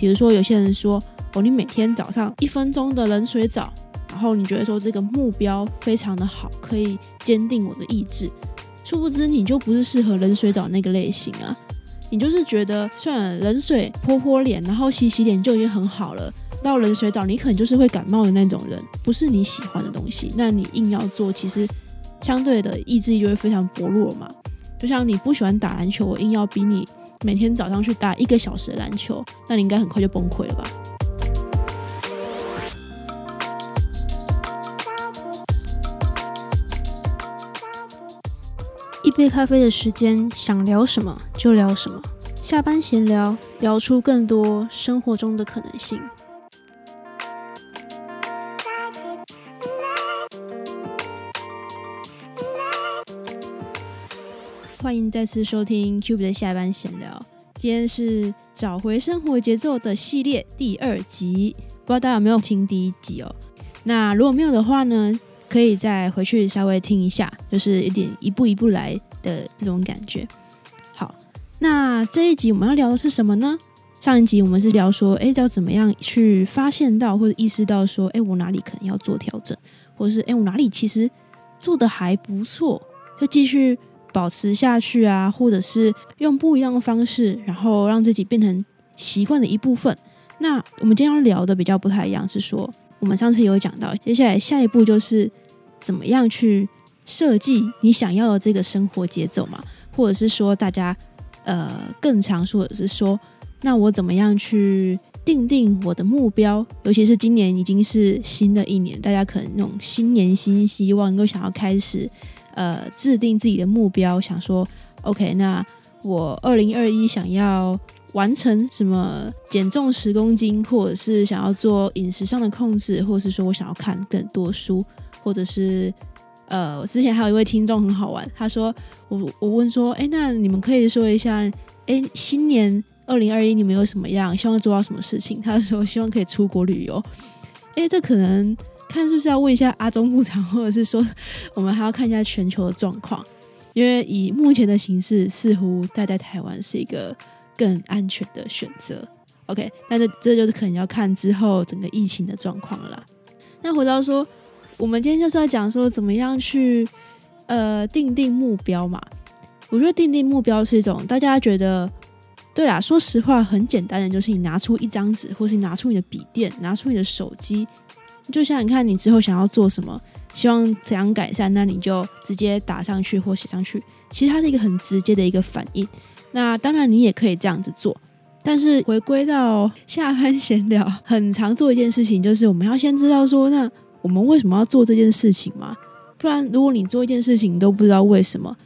比如说有些人说，哦，你每天早上一分钟的冷水澡，然后你觉得说这个目标非常的好，可以坚定我的意志。殊不知你就不是适合冷水澡那个类型啊，你就是觉得算了，冷水泼泼脸，然后洗洗脸就已经很好了。到冷水澡，你可能就是会感冒的那种人，不是你喜欢的东西。那你硬要做，其实相对的意志力就会非常薄弱嘛。就像你不喜欢打篮球，我硬要逼你每天早上去打一个小时的篮球，那你应该很快就崩溃了吧？一杯咖啡的时间，想聊什么就聊什么。下班闲聊，聊出更多生活中的可能性。欢迎再次收听 Q B 的下班闲聊。今天是找回生活节奏的系列第二集，不知道大家有没有听第一集哦？那如果没有的话呢，可以再回去稍微听一下，就是有点一步一步来的这种感觉。好，那这一集我们要聊的是什么呢？上一集我们是聊说，哎，要怎么样去发现到或者意识到说，哎，我哪里可能要做调整，或者是哎，我哪里其实做的还不错，就继续。保持下去啊，或者是用不一样的方式，然后让自己变成习惯的一部分。那我们今天要聊的比较不太一样，是说我们上次有讲到，接下来下一步就是怎么样去设计你想要的这个生活节奏嘛，或者是说大家呃更常说的是说，那我怎么样去定定我的目标？尤其是今年已经是新的一年，大家可能那种新年新希望，能够想要开始。呃，制定自己的目标，想说，OK，那我二零二一想要完成什么？减重十公斤，或者是想要做饮食上的控制，或者是说我想要看更多书，或者是呃，我之前还有一位听众很好玩，他说，我我问说，哎，那你们可以说一下，哎，新年二零二一你们有什么样希望做到什么事情？他说希望可以出国旅游，哎，这可能。看是不是要问一下阿中部长，或者是说我们还要看一下全球的状况，因为以目前的形势，似乎待在台湾是一个更安全的选择。OK，但是这就是可能要看之后整个疫情的状况了。那回到说，我们今天就是要讲说怎么样去呃定定目标嘛？我觉得定定目标是一种大家觉得对啦，说实话很简单的，就是你拿出一张纸，或是拿出你的笔电，拿出你的手机。就想想看，你之后想要做什么，希望怎样改善，那你就直接打上去或写上去。其实它是一个很直接的一个反应。那当然你也可以这样子做，但是回归到下班闲聊，很常做一件事情，就是我们要先知道说，那我们为什么要做这件事情嘛？不然如果你做一件事情都不知道为什么，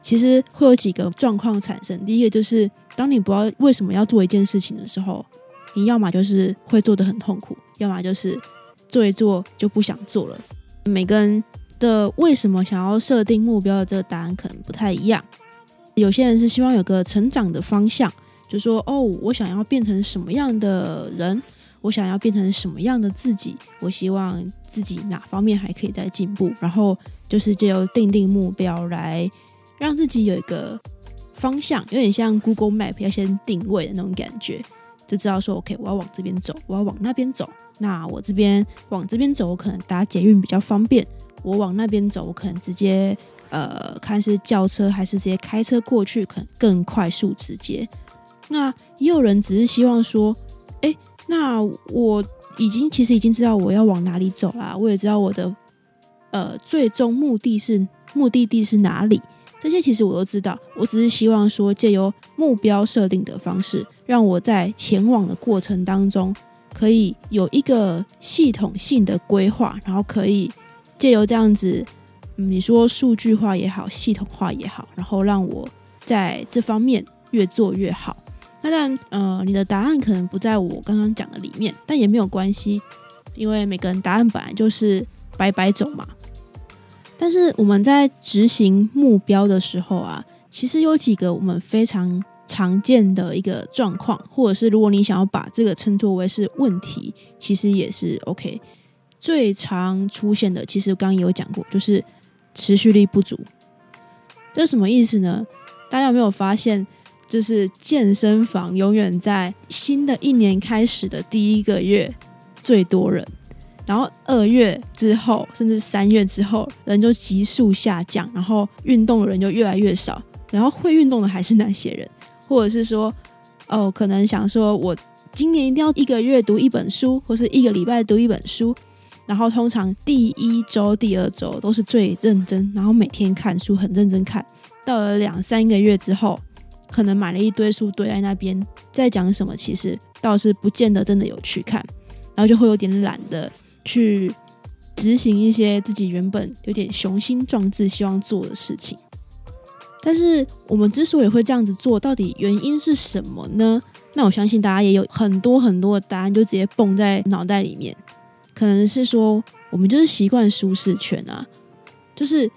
其实会有几个状况产生。第一个就是，当你不知道为什么要做一件事情的时候，你要么就是会做的很痛苦，要么就是。做一做就不想做了。每个人的为什么想要设定目标的这个答案可能不太一样。有些人是希望有个成长的方向，就说哦，我想要变成什么样的人，我想要变成什么样的自己，我希望自己哪方面还可以再进步。然后就是借由定定目标来让自己有一个方向，有点像 Google Map 要先定位的那种感觉，就知道说 OK，我要往这边走，我要往那边走。那我这边往这边走，我可能搭捷运比较方便；我往那边走，我可能直接呃看是轿车还是直接开车过去，可能更快速直接。那也有人只是希望说，哎，那我已经其实已经知道我要往哪里走啦，我也知道我的呃最终目的是目的地是哪里，这些其实我都知道。我只是希望说，借由目标设定的方式，让我在前往的过程当中。可以有一个系统性的规划，然后可以借由这样子，你说数据化也好，系统化也好，然后让我在这方面越做越好。那当然，呃，你的答案可能不在我刚刚讲的里面，但也没有关系，因为每个人答案本来就是白白走嘛。但是我们在执行目标的时候啊，其实有几个我们非常。常见的一个状况，或者是如果你想要把这个称作为是问题，其实也是 OK。最常出现的，其实刚刚也有讲过，就是持续力不足。这什么意思呢？大家有没有发现，就是健身房永远在新的一年开始的第一个月最多人，然后二月之后，甚至三月之后，人就急速下降，然后运动的人就越来越少，然后会运动的还是那些人，或者是说，哦，可能想说我今年一定要一个月读一本书，或是一个礼拜读一本书，然后通常第一周、第二周都是最认真，然后每天看书很认真看，到了两三个月之后。可能买了一堆书堆在那边，在讲什么，其实倒是不见得真的有去看，然后就会有点懒的去执行一些自己原本有点雄心壮志希望做的事情。但是我们之所以会这样子做，到底原因是什么呢？那我相信大家也有很多很多的答案，就直接蹦在脑袋里面。可能是说我们就是习惯舒适圈啊，就是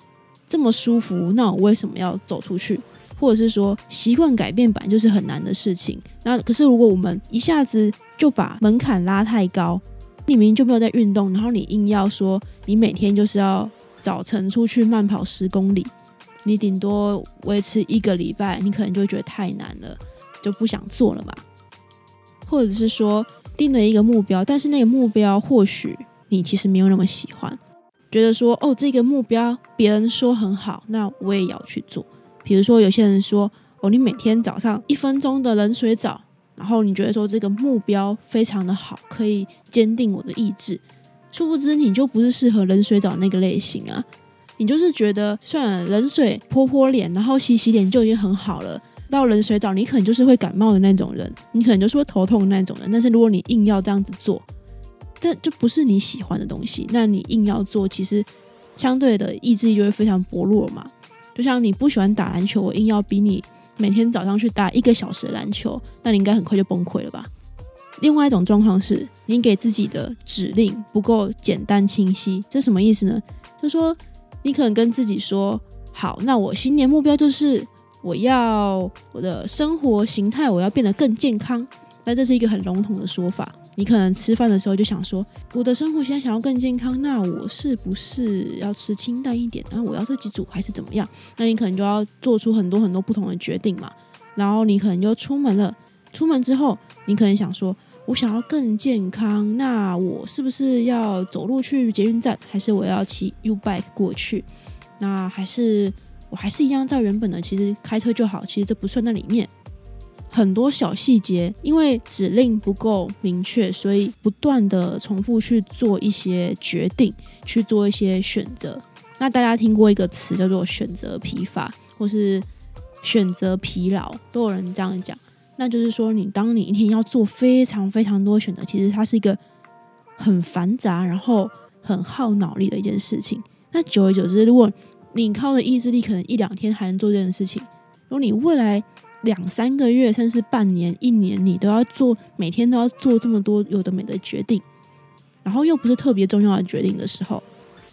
这么舒服，那我为什么要走出去？或者是说习惯改变本来就是很难的事情，那可是如果我们一下子就把门槛拉太高，你明明就没有在运动，然后你硬要说你每天就是要早晨出去慢跑十公里，你顶多维持一个礼拜，你可能就觉得太难了，就不想做了嘛。或者是说定了一个目标，但是那个目标或许你其实没有那么喜欢，觉得说哦这个目标别人说很好，那我也要去做。比如说，有些人说：“哦，你每天早上一分钟的冷水澡，然后你觉得说这个目标非常的好，可以坚定我的意志。”殊不知，你就不是适合冷水澡那个类型啊！你就是觉得，算了，冷水泼泼脸，然后洗洗脸就已经很好了。到冷水澡，你可能就是会感冒的那种人，你可能就是会头痛的那种人。但是如果你硬要这样子做，但就不是你喜欢的东西，那你硬要做，其实相对的意志力就会非常薄弱嘛。就像你不喜欢打篮球，我硬要逼你每天早上去打一个小时篮球，那你应该很快就崩溃了吧？另外一种状况是你给自己的指令不够简单清晰，这什么意思呢？就说你可能跟自己说：“好，那我新年目标就是我要我的生活形态我要变得更健康。”那这是一个很笼统的说法。你可能吃饭的时候就想说，我的生活现在想要更健康，那我是不是要吃清淡一点？然后我要这几组还是怎么样？那你可能就要做出很多很多不同的决定嘛。然后你可能就出门了，出门之后你可能想说，我想要更健康，那我是不是要走路去捷运站，还是我要骑 U bike 过去？那还是我还是一样照原本的，其实开车就好，其实这不算在里面。很多小细节，因为指令不够明确，所以不断的重复去做一些决定，去做一些选择。那大家听过一个词叫做选择疲乏，或是选择疲劳，都有人这样讲。那就是说，你当你一天要做非常非常多选择，其实它是一个很繁杂，然后很耗脑力的一件事情。那久而久之，如果你靠的意志力可能一两天还能做这件事情，如果你未来两三个月，甚至半年、一年，你都要做，每天都要做这么多有的没的决定，然后又不是特别重要的决定的时候，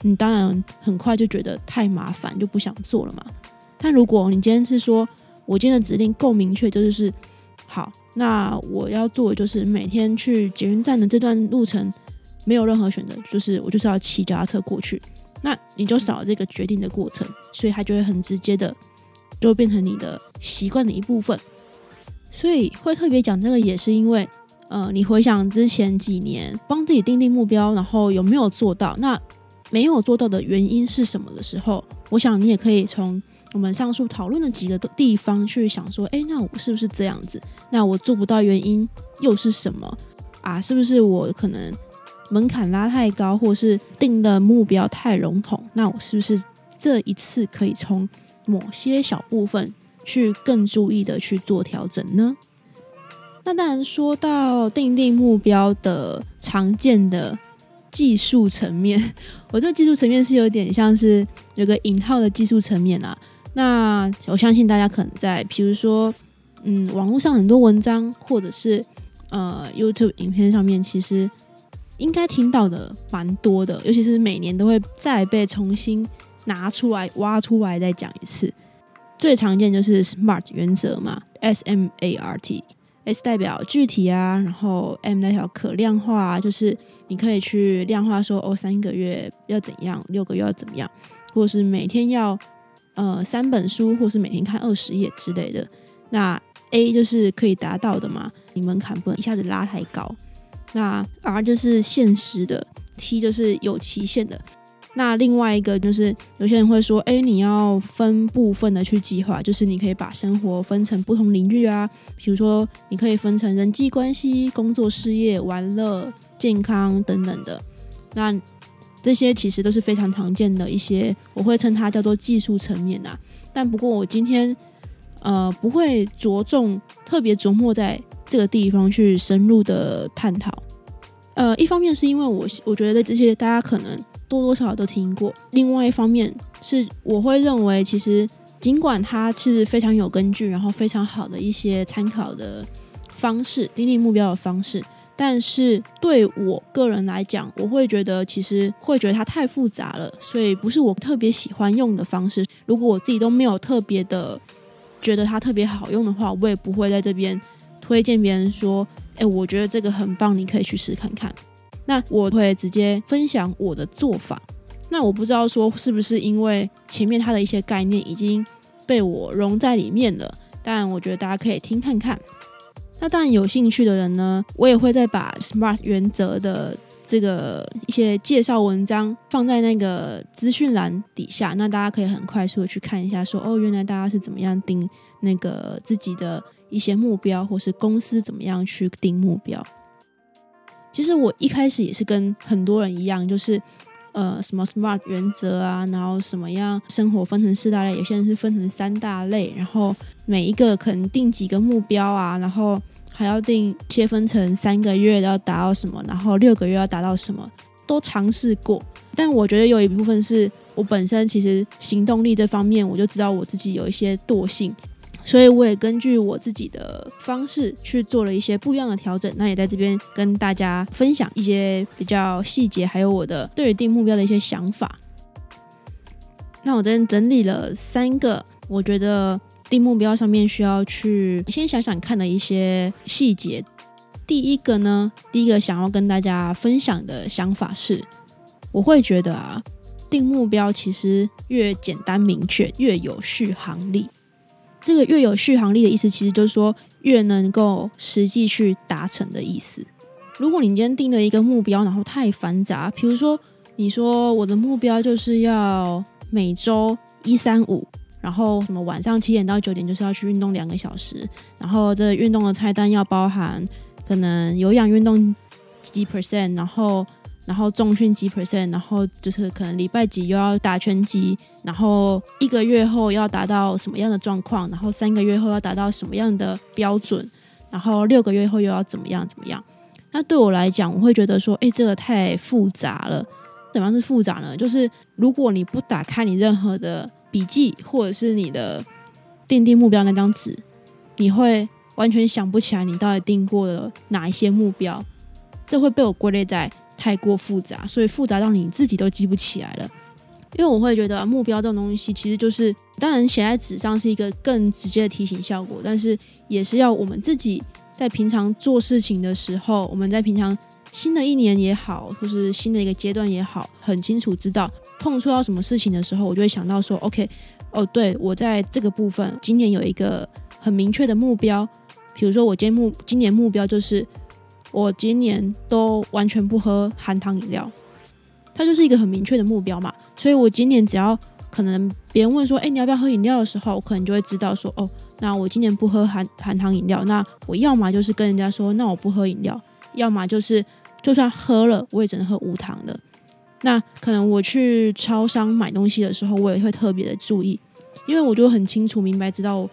你当然很快就觉得太麻烦，就不想做了嘛。但如果你今天是说，我今天的指令够明确，就是好，那我要做的就是每天去捷运站的这段路程没有任何选择，就是我就是要骑脚踏车过去，那你就少了这个决定的过程，所以它就会很直接的。就会变成你的习惯的一部分，所以会特别讲这个，也是因为，呃，你回想之前几年帮自己定定目标，然后有没有做到？那没有做到的原因是什么的时候，我想你也可以从我们上述讨论的几个地方去想说，哎，那我是不是这样子？那我做不到原因又是什么？啊，是不是我可能门槛拉太高，或是定的目标太笼统？那我是不是这一次可以从某些小部分去更注意的去做调整呢？那当然说到定定目标的常见的技术层面，我这技术层面是有点像是有个引号的技术层面啊。那我相信大家可能在比如说嗯网络上很多文章或者是呃 YouTube 影片上面，其实应该听到的蛮多的，尤其是每年都会再被重新。拿出来挖出来再讲一次，最常见就是 SMART 原则嘛，S M A R T，S 代表具体啊，然后 M 代表可量化，就是你可以去量化说哦，三个月要怎样，六个月要怎么样，或是每天要呃三本书，或是每天看二十页之类的。那 A 就是可以达到的嘛，你门槛不能一下子拉太高。那 R 就是现实的，T 就是有期限的。那另外一个就是有些人会说，哎，你要分部分的去计划，就是你可以把生活分成不同领域啊，比如说你可以分成人际关系、工作、事业、玩乐、健康等等的。那这些其实都是非常常见的一些，我会称它叫做技术层面啊。但不过我今天呃不会着重特别琢磨在这个地方去深入的探讨。呃，一方面是因为我我觉得这些大家可能多多少少都听过，另外一方面是我会认为其实尽管它是非常有根据，然后非常好的一些参考的方式，定定目标的方式。但是对我个人来讲，我会觉得其实会觉得它太复杂了，所以不是我特别喜欢用的方式。如果我自己都没有特别的觉得它特别好用的话，我也不会在这边推荐别人说：“哎，我觉得这个很棒，你可以去试看看。”那我会直接分享我的做法。那我不知道说是不是因为前面它的一些概念已经被我融在里面了，但我觉得大家可以听看看。那当然，有兴趣的人呢，我也会再把 SMART 原则的这个一些介绍文章放在那个资讯栏底下，那大家可以很快速的去看一下，说哦，原来大家是怎么样定那个自己的一些目标，或是公司怎么样去定目标。其实我一开始也是跟很多人一样，就是呃，什么 SMART 原则啊，然后什么样生活分成四大类，有些人是分成三大类，然后每一个可能定几个目标啊，然后。还要定切分成三个月要达到什么，然后六个月要达到什么，都尝试过。但我觉得有一部分是我本身其实行动力这方面，我就知道我自己有一些惰性，所以我也根据我自己的方式去做了一些不一样的调整。那也在这边跟大家分享一些比较细节，还有我的对于定目标的一些想法。那我这边整理了三个，我觉得。定目标上面需要去先想想看的一些细节。第一个呢，第一个想要跟大家分享的想法是，我会觉得啊，定目标其实越简单明确，越有续航力。这个越有续航力的意思，其实就是说越能够实际去达成的意思。如果你今天定了一个目标，然后太繁杂，比如说你说我的目标就是要每周一三五。然后什么晚上七点到九点就是要去运动两个小时，然后这运动的菜单要包含可能有氧运动几 percent，然后然后重训几 percent，然后就是可能礼拜几又要打拳击，然后一个月后要达到什么样的状况，然后三个月后要达到什么样的标准，然后六个月后又要怎么样怎么样？那对我来讲，我会觉得说，哎，这个太复杂了。怎么样是复杂呢？就是如果你不打开你任何的。笔记或者是你的定定目标那张纸，你会完全想不起来你到底定过了哪一些目标，这会被我归类在太过复杂，所以复杂到你自己都记不起来了。因为我会觉得目标这种东西，其实就是当然写在纸上是一个更直接的提醒效果，但是也是要我们自己在平常做事情的时候，我们在平常新的一年也好，或是新的一个阶段也好，很清楚知道。碰触到什么事情的时候，我就会想到说：“OK，哦，对我在这个部分今年有一个很明确的目标，比如说我今目今年目标就是我今年都完全不喝含糖饮料，它就是一个很明确的目标嘛。所以我今年只要可能别人问说：‘哎，你要不要喝饮料？’的时候，我可能就会知道说：‘哦，那我今年不喝含含糖饮料。’那我要么就是跟人家说：‘那我不喝饮料’，要么就是就算喝了，我也只能喝无糖的。”那可能我去超商买东西的时候，我也会特别的注意，因为我就很清楚明白知道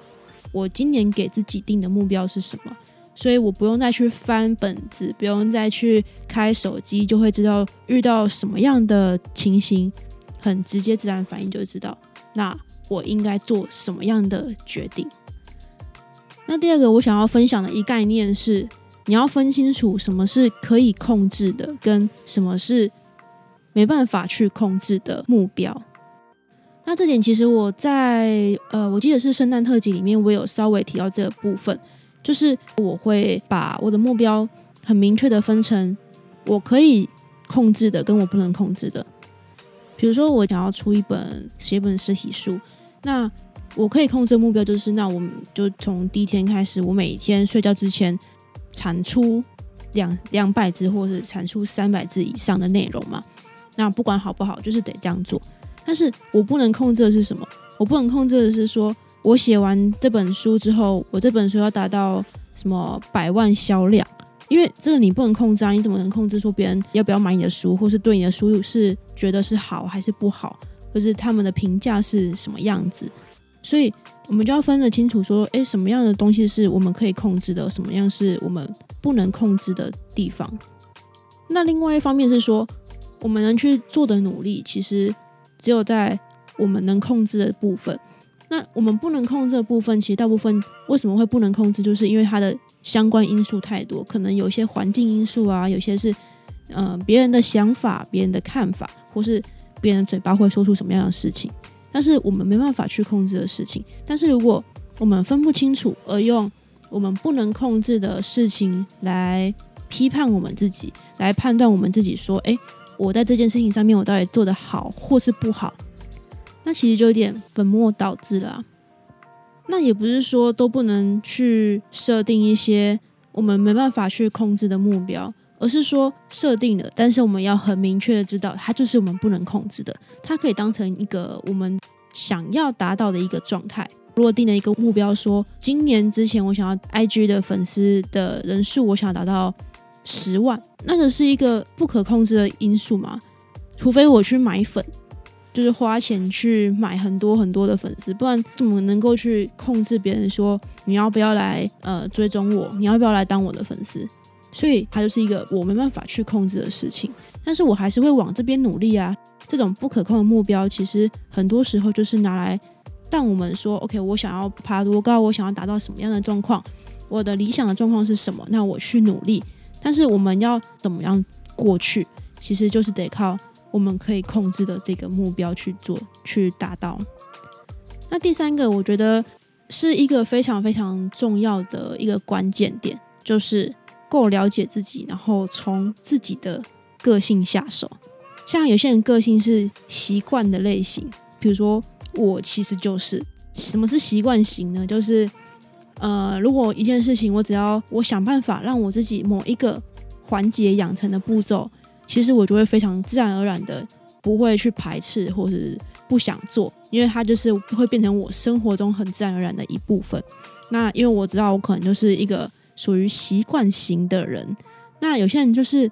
我今年给自己定的目标是什么，所以我不用再去翻本子，不用再去开手机，就会知道遇到什么样的情形，很直接自然反应就知道，那我应该做什么样的决定。那第二个我想要分享的一概念是，你要分清楚什么是可以控制的，跟什么是。没办法去控制的目标，那这点其实我在呃，我记得是圣诞特辑里面，我有稍微提到这个部分，就是我会把我的目标很明确的分成我可以控制的跟我不能控制的。比如说，我想要出一本写本实体书，那我可以控制的目标就是，那我们就从第一天开始，我每天睡觉之前产出两两百字，或是产出三百字以上的内容嘛。那不管好不好，就是得这样做。但是我不能控制的是什么？我不能控制的是说，我写完这本书之后，我这本书要达到什么百万销量？因为这个你不能控制啊！你怎么能控制说别人要不要买你的书，或是对你的书是觉得是好还是不好，或是他们的评价是什么样子？所以我们就要分得清楚，说，诶，什么样的东西是我们可以控制的，什么样是我们不能控制的地方。那另外一方面是说，我们能去做的努力，其实只有在我们能控制的部分。那我们不能控制的部分，其实大部分为什么会不能控制，就是因为它的相关因素太多，可能有些环境因素啊，有些是呃别人的想法、别人的看法，或是别人嘴巴会说出什么样的事情，但是我们没办法去控制的事情。但是如果我们分不清楚，而用我们不能控制的事情来批判我们自己，来判断我们自己，说，诶，我在这件事情上面，我到底做得好或是不好。那其实就有点本末倒置了。那也不是说都不能去设定一些我们没办法去控制的目标，而是说设定了，但是我们要很明确的知道，它就是我们不能控制的。它可以当成一个我们想要达到的一个状态。如果定了一个目标，说今年之前我想要 IG 的粉丝的人数，我想要达到十万，那个是一个不可控制的因素嘛？除非我去买粉。就是花钱去买很多很多的粉丝，不然怎么能够去控制别人说你要不要来呃追踪我，你要不要来当我的粉丝？所以它就是一个我没办法去控制的事情，但是我还是会往这边努力啊。这种不可控的目标，其实很多时候就是拿来让我们说，OK，我想要爬多高，我想要达到什么样的状况，我的理想的状况是什么？那我去努力。但是我们要怎么样过去，其实就是得靠。我们可以控制的这个目标去做，去达到。那第三个，我觉得是一个非常非常重要的一个关键点，就是够了解自己，然后从自己的个性下手。像有些人个性是习惯的类型，比如说我其实就是什么是习惯型呢？就是呃，如果一件事情，我只要我想办法让我自己某一个环节养成的步骤。其实我就会非常自然而然的不会去排斥或是不想做，因为它就是会变成我生活中很自然而然的一部分。那因为我知道我可能就是一个属于习惯型的人，那有些人就是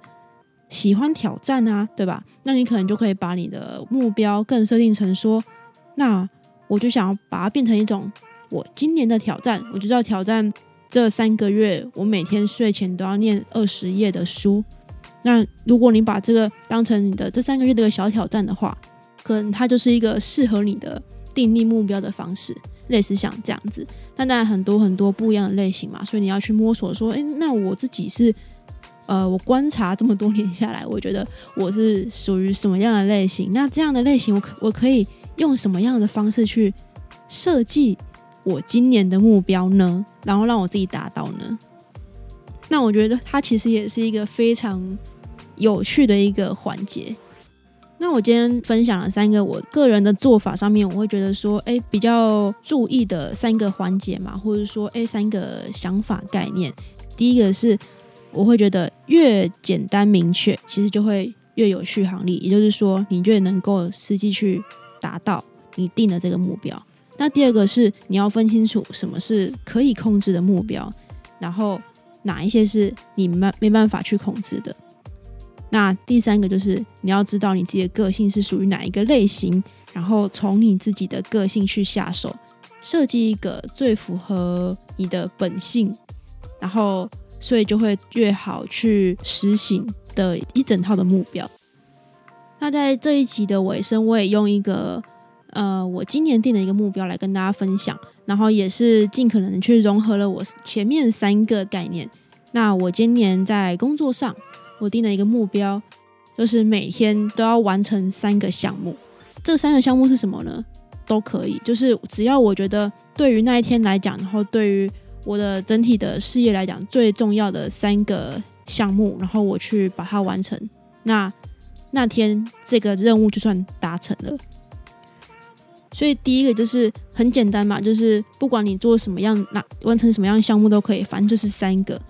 喜欢挑战啊，对吧？那你可能就可以把你的目标更设定成说，那我就想要把它变成一种我今年的挑战，我就要挑战这三个月，我每天睡前都要念二十页的书。那如果你把这个当成你的这三个月的小挑战的话，可能它就是一个适合你的定立目标的方式，类似像这样子。那当然很多很多不一样的类型嘛，所以你要去摸索说，诶，那我自己是，呃，我观察这么多年下来，我觉得我是属于什么样的类型？那这样的类型，我可我可以用什么样的方式去设计我今年的目标呢？然后让我自己达到呢？那我觉得它其实也是一个非常。有趣的一个环节。那我今天分享了三个我个人的做法，上面我会觉得说，哎，比较注意的三个环节嘛，或者说，哎，三个想法概念。第一个是，我会觉得越简单明确，其实就会越有续航力，也就是说，你越能够实际去达到你定的这个目标。那第二个是，你要分清楚什么是可以控制的目标，然后哪一些是你没没办法去控制的。那第三个就是你要知道你自己的个性是属于哪一个类型，然后从你自己的个性去下手，设计一个最符合你的本性，然后所以就会越好去实行的一整套的目标。那在这一集的尾声，我也用一个呃我今年定的一个目标来跟大家分享，然后也是尽可能去融合了我前面三个概念。那我今年在工作上。我定的一个目标就是每天都要完成三个项目。这三个项目是什么呢？都可以，就是只要我觉得对于那一天来讲，然后对于我的整体的事业来讲最重要的三个项目，然后我去把它完成，那那天这个任务就算达成了。所以第一个就是很简单嘛，就是不管你做什么样、那完成什么样项目都可以，反正就是三个。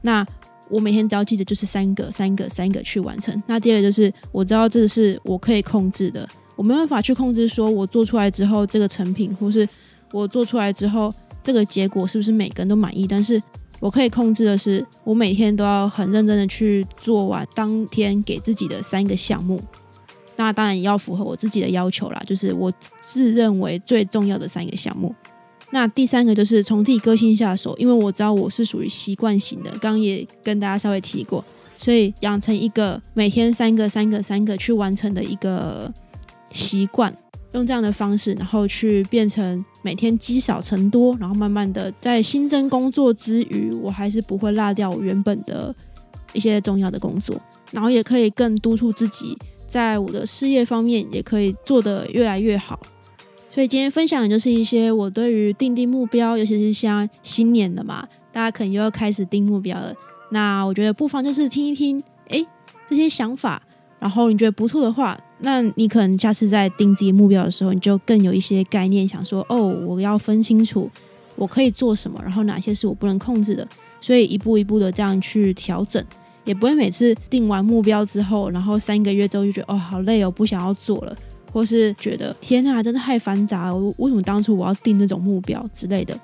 那我每天只要记得就是三个、三个、三个去完成。那第二个就是我知道这是我可以控制的，我没办法去控制说我做出来之后这个成品，或是我做出来之后这个结果是不是每个人都满意。但是我可以控制的是，我每天都要很认真的去做完当天给自己的三个项目。那当然也要符合我自己的要求啦，就是我自认为最重要的三个项目。那第三个就是从自己个性下手，因为我知道我是属于习惯型的，刚刚也跟大家稍微提过，所以养成一个每天三个、三个、三个去完成的一个习惯，用这样的方式，然后去变成每天积少成多，然后慢慢的在新增工作之余，我还是不会落掉我原本的一些重要的工作，然后也可以更督促自己。在我的事业方面也可以做得越来越好，所以今天分享的就是一些我对于定定目标，尤其是像新年的嘛，大家可能又要开始定目标了。那我觉得不妨就是听一听，诶，这些想法，然后你觉得不错的话，那你可能下次在定自己目标的时候，你就更有一些概念，想说哦，我要分清楚我可以做什么，然后哪些是我不能控制的，所以一步一步的这样去调整。也不会每次定完目标之后，然后三个月之后就觉得哦好累哦，不想要做了，或是觉得天呐，真的太繁杂了，为什么当初我要定那种目标之类的？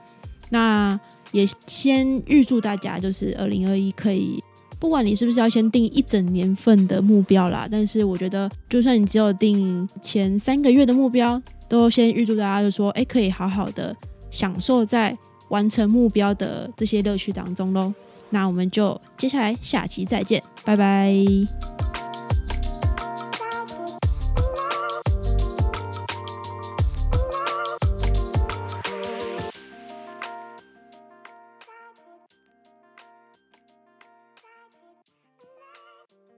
那也先预祝大家就是二零二一可以，不管你是不是要先定一整年份的目标啦，但是我觉得就算你只有定前三个月的目标，都先预祝大家就说哎，可以好好的享受在完成目标的这些乐趣当中喽。那我们就接下来下期再见，拜拜。